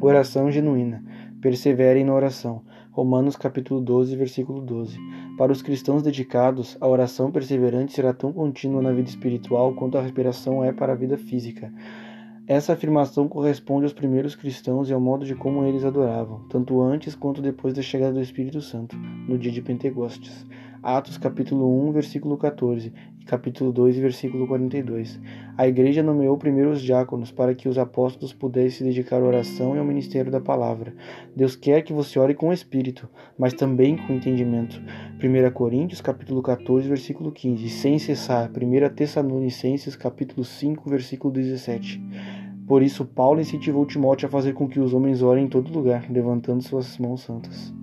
Oração genuína. Perseverem na oração. Romanos capítulo 12, versículo 12. Para os cristãos dedicados, a oração perseverante será tão contínua na vida espiritual quanto a respiração é para a vida física. Essa afirmação corresponde aos primeiros cristãos e ao modo de como eles adoravam, tanto antes quanto depois da chegada do Espírito Santo, no dia de Pentecostes. Atos capítulo 1, versículo 14 e capítulo 2, versículo 42. A igreja nomeou primeiro os diáconos para que os apóstolos pudessem se dedicar à oração e ao ministério da palavra. Deus quer que você ore com o espírito, mas também com entendimento. 1 Coríntios capítulo 14, versículo 15, sem cessar. 1 Tessalonicenses capítulo 5, versículo 17. Por isso Paulo incentivou Timóteo a fazer com que os homens orem em todo lugar, levantando suas mãos santas.